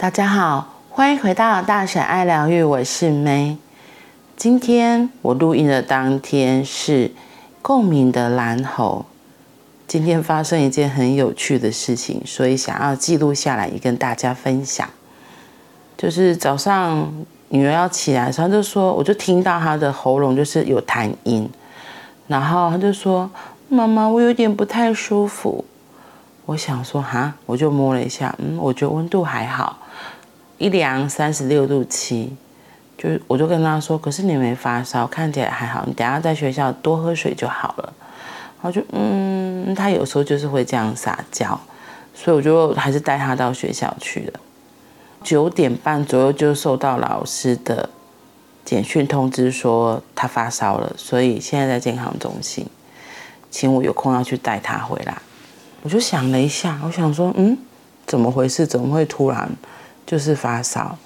大家好，欢迎回到大婶爱疗愈，我是 May。今天我录音的当天是共鸣的蓝猴。今天发生一件很有趣的事情，所以想要记录下来，也跟大家分享。就是早上女儿要起来的时候，就说，我就听到她的喉咙就是有痰音，然后她就说：“妈妈，我有点不太舒服。”我想说哈，我就摸了一下，嗯，我觉得温度还好。一量三十六度七，就我就跟他说，可是你没发烧，看起来还好，你等下在学校多喝水就好了。然后就嗯，他有时候就是会这样撒娇，所以我就还是带他到学校去了。九点半左右就收到老师的简讯通知说他发烧了，所以现在在健康中心，请我有空要去带他回来。我就想了一下，我想说，嗯，怎么回事？怎么会突然？就是发烧，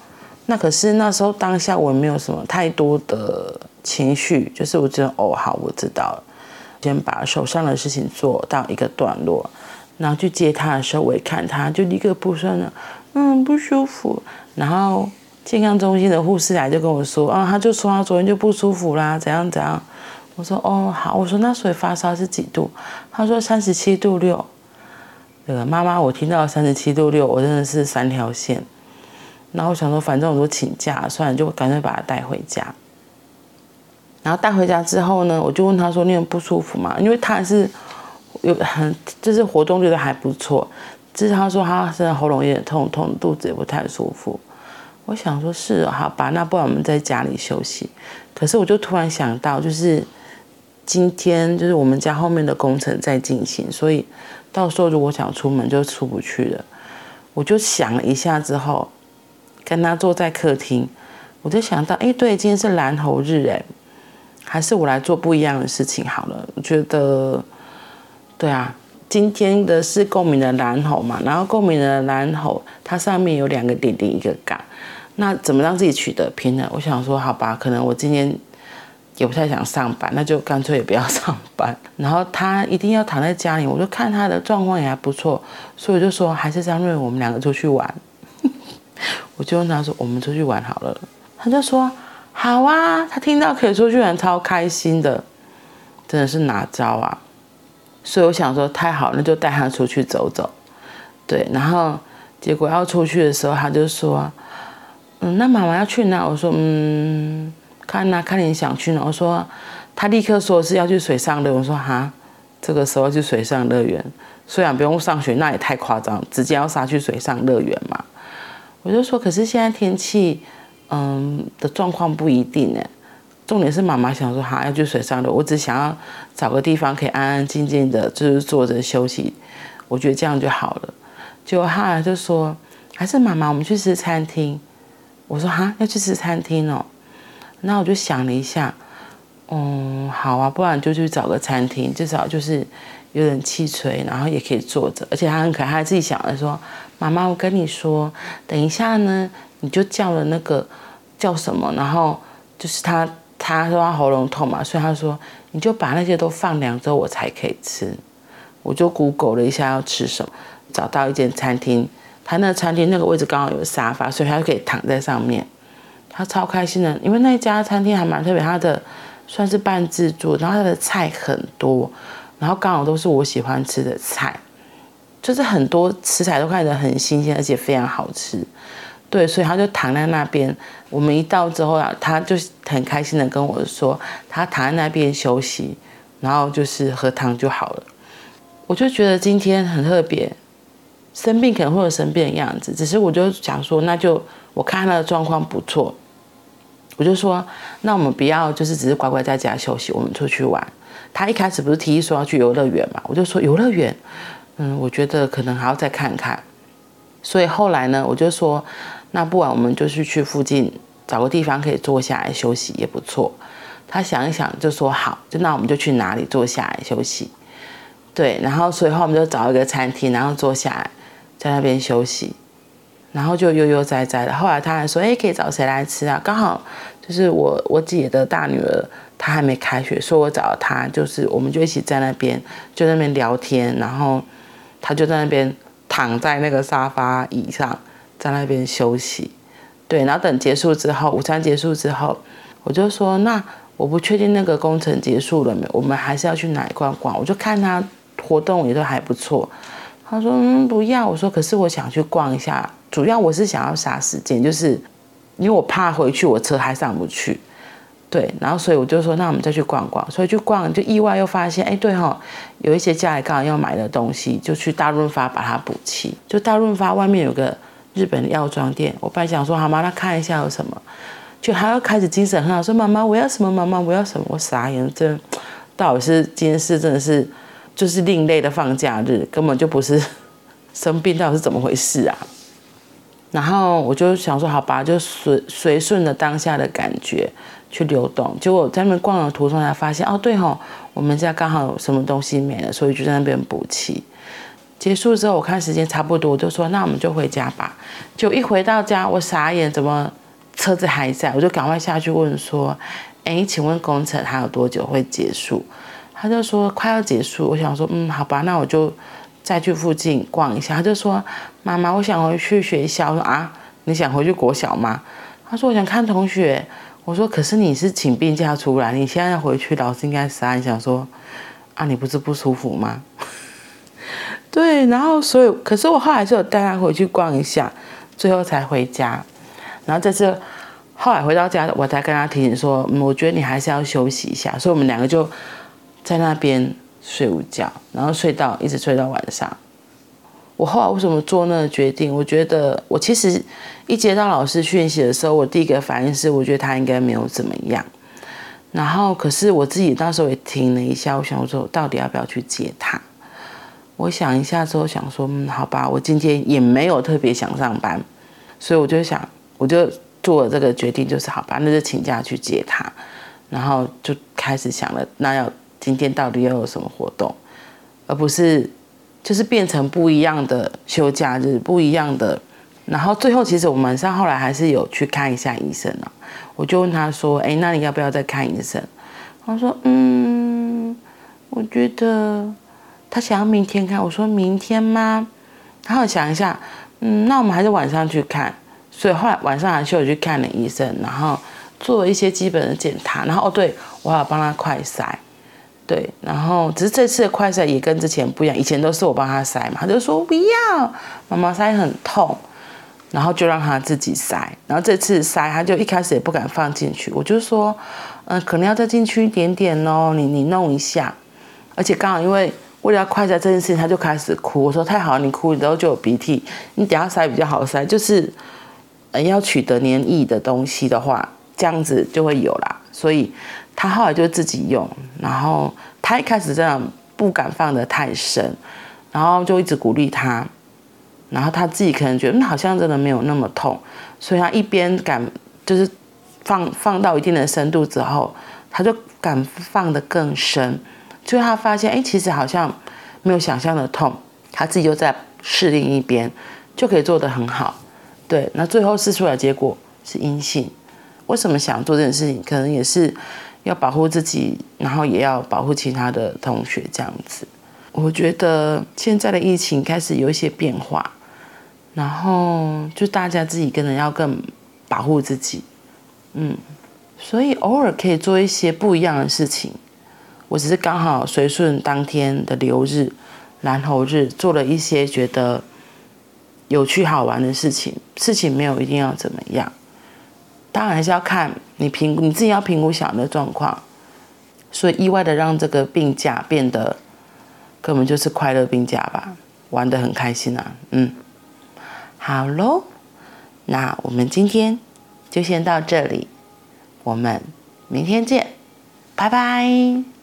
那可是那时候当下我也没有什么太多的情绪，就是我觉得哦好，我知道了，先把手上的事情做到一个段落，然后去接他的时候，我一看他就立刻不顺了，嗯不舒服，然后健康中心的护士来就跟我说啊，他就说他昨天就不舒服啦，怎样怎样，我说哦好，我说那所以发烧是几度？他说三十七度六，这个妈妈我听到三十七度六，我真的是三条线。然后我想说，反正我都请假，算了，就干脆把他带回家。然后带回家之后呢，我就问他说：“你有不舒服吗？”因为他是有很，就是活动觉得还不错。只是他说他现在喉咙有点痛痛，肚子也不太舒服。我想说，是哦，好吧，那不然我们在家里休息。可是我就突然想到，就是今天就是我们家后面的工程在进行，所以到时候如果想出门就出不去了。我就想了一下之后。跟他坐在客厅，我就想到，哎，对，今天是蓝猴日，哎，还是我来做不一样的事情好了。我觉得，对啊，今天的是共鸣的蓝猴嘛，然后共鸣的蓝猴，它上面有两个点点一个杠，那怎么让自己取得平衡？我想说，好吧，可能我今天也不太想上班，那就干脆也不要上班。然后他一定要躺在家里，我就看他的状况也还不错，所以我就说，还是张瑞，我们两个出去玩。我就问他说：“我们出去玩好了。”他就说：“好啊。”他听到可以出去玩，超开心的，真的是哪招啊？所以我想说，太好，那就带他出去走走。对，然后结果要出去的时候，他就说：“嗯，那妈妈要去哪？”我说：“嗯，看哪，看你想去哪。”我说：“他立刻说是要去水上乐。”我说：“哈，这个时候去水上乐园，虽然不用上学，那也太夸张，直接要杀去水上乐园嘛。”我就说，可是现在天气，嗯的状况不一定呢。重点是妈妈想说，哈，要去水上乐，我只想要找个地方可以安安静静的，就是坐着休息。我觉得这样就好了。结果他就说，还是妈妈，我们去吃餐厅。我说，哈，要去吃餐厅哦。那我就想了一下，嗯，好啊，不然就去找个餐厅，至少就是有点气吹，然后也可以坐着，而且他很可爱，他自己想的说。妈妈，我跟你说，等一下呢，你就叫了那个叫什么，然后就是他，他说他喉咙痛嘛，所以他说你就把那些都放凉之后我才可以吃。我就 Google 了一下要吃什么，找到一间餐厅，他那个餐厅那个位置刚好有沙发，所以他就可以躺在上面。他超开心的，因为那家餐厅还蛮特别，他的算是半自助，然后他的菜很多，然后刚好都是我喜欢吃的菜。就是很多食材都看着很新鲜，而且非常好吃，对，所以他就躺在那边。我们一到之后啊，他就很开心的跟我说，他躺在那边休息，然后就是喝汤就好了。我就觉得今天很特别，生病可能会有生病的样子，只是我就想说，那就我看他的状况不错，我就说，那我们不要就是只是乖乖在家休息，我们出去玩。他一开始不是提议说要去游乐园嘛，我就说游乐园。嗯，我觉得可能还要再看看，所以后来呢，我就说，那不然我们就去去附近找个地方可以坐下来休息也不错。他想一想就说好，就那我们就去哪里坐下来休息。对，然后所以后我们就找一个餐厅，然后坐下来在那边休息，然后就悠悠哉哉的。后来他还说，哎，可以找谁来吃啊？刚好就是我我姐的大女儿，她还没开学，所以我找她，就是我们就一起在那边就在那边聊天，然后。她就在那边躺在那个沙发椅上，在那边休息。对，然后等结束之后，午餐结束之后，我就说，那我不确定那个工程结束了没，我们还是要去哪一逛逛？我就看他活动也都还不错。他说，嗯，不要。我说，可是我想去逛一下，主要我是想要杀时间，就是因为我怕回去我车还上不去。对，然后所以我就说，那我们再去逛逛。所以去逛，就意外又发现，哎，对哈，有一些家里刚好要买的东西，就去大润发把它补齐。就大润发外面有个日本药妆店，我本来想说，好吗？那看一下有什么，就还要开始精神很好，说妈妈我要什么？妈妈我要什么？我傻眼，这到底是今天是真的是就是另类的放假日，根本就不是 生病，到底是怎么回事啊？然后我就想说，好吧，就随随顺着当下的感觉。去流动，结果在那边逛的途中才发现，哦，对吼，我们家刚好有什么东西没了，所以就在那边补齐。结束之后，我看时间差不多，我就说那我们就回家吧。就一回到家，我傻眼，怎么车子还在？我就赶快下去问说，哎，请问工程还有多久会结束？他就说快要结束。我想说，嗯，好吧，那我就再去附近逛一下。他就说，妈妈，我想回去学校。我说啊，你想回去国小吗？他说我想看同学。我说：“可是你是请病假出来，你现在要回去，老师应该傻眼，想说啊，你不是不舒服吗？” 对，然后所以，可是我后来是有带他回去逛一下，最后才回家。然后这次后来回到家，我才跟他提醒说：“嗯，我觉得你还是要休息一下。”所以我们两个就在那边睡午觉，然后睡到一直睡到晚上。我后来为什么做那个决定？我觉得我其实一接到老师讯息的时候，我第一个反应是，我觉得他应该没有怎么样。然后，可是我自己那时候也停了一下，我想说，到底要不要去接他？我想一下之后想说，嗯，好吧，我今天也没有特别想上班，所以我就想，我就做了这个决定，就是好吧，那就请假去接他。然后就开始想了，那要今天到底要有什么活动，而不是。就是变成不一样的休假日，不一样的。然后最后，其实我们上后来还是有去看一下医生啊。我就问他说：“哎，那你要不要再看医生？”他说：“嗯，我觉得他想要明天看。”我说：“明天吗？”然后想一下，嗯，那我们还是晚上去看。所以后来晚上还是有去看了医生，然后做了一些基本的检查。然后哦，对，我还要帮他快筛。对，然后只是这次的快塞也跟之前不一样，以前都是我帮他塞嘛，他就说不要，妈妈塞很痛，然后就让他自己塞，然后这次塞他就一开始也不敢放进去，我就说，嗯，可能要再进去一点点哦，你你弄一下，而且刚好因为为了要快塞这件事情，他就开始哭，我说太好了，你哭，然后就有鼻涕，你等下塞比较好塞，就是，嗯，要取得黏液的东西的话，这样子就会有啦，所以。他后来就自己用，然后他一开始真的不敢放得太深，然后就一直鼓励他，然后他自己可能觉得，好像真的没有那么痛，所以他一边敢就是放放到一定的深度之后，他就敢放得更深，最后他发现，哎，其实好像没有想象的痛，他自己又在试另一边，就可以做得很好，对，那最后试出来结果是阴性，为什么想做这件事情？可能也是。要保护自己，然后也要保护其他的同学，这样子。我觉得现在的疫情开始有一些变化，然后就大家自己可能要更保护自己，嗯，所以偶尔可以做一些不一样的事情。我只是刚好随顺当天的流日、蓝猴日，做了一些觉得有趣好玩的事情。事情没有一定要怎么样。当然还是要看你评，你自己要评估小的状况，所以意外的让这个病假变得根本就是快乐病假吧，玩得很开心啊，嗯，好喽，那我们今天就先到这里，我们明天见，拜拜。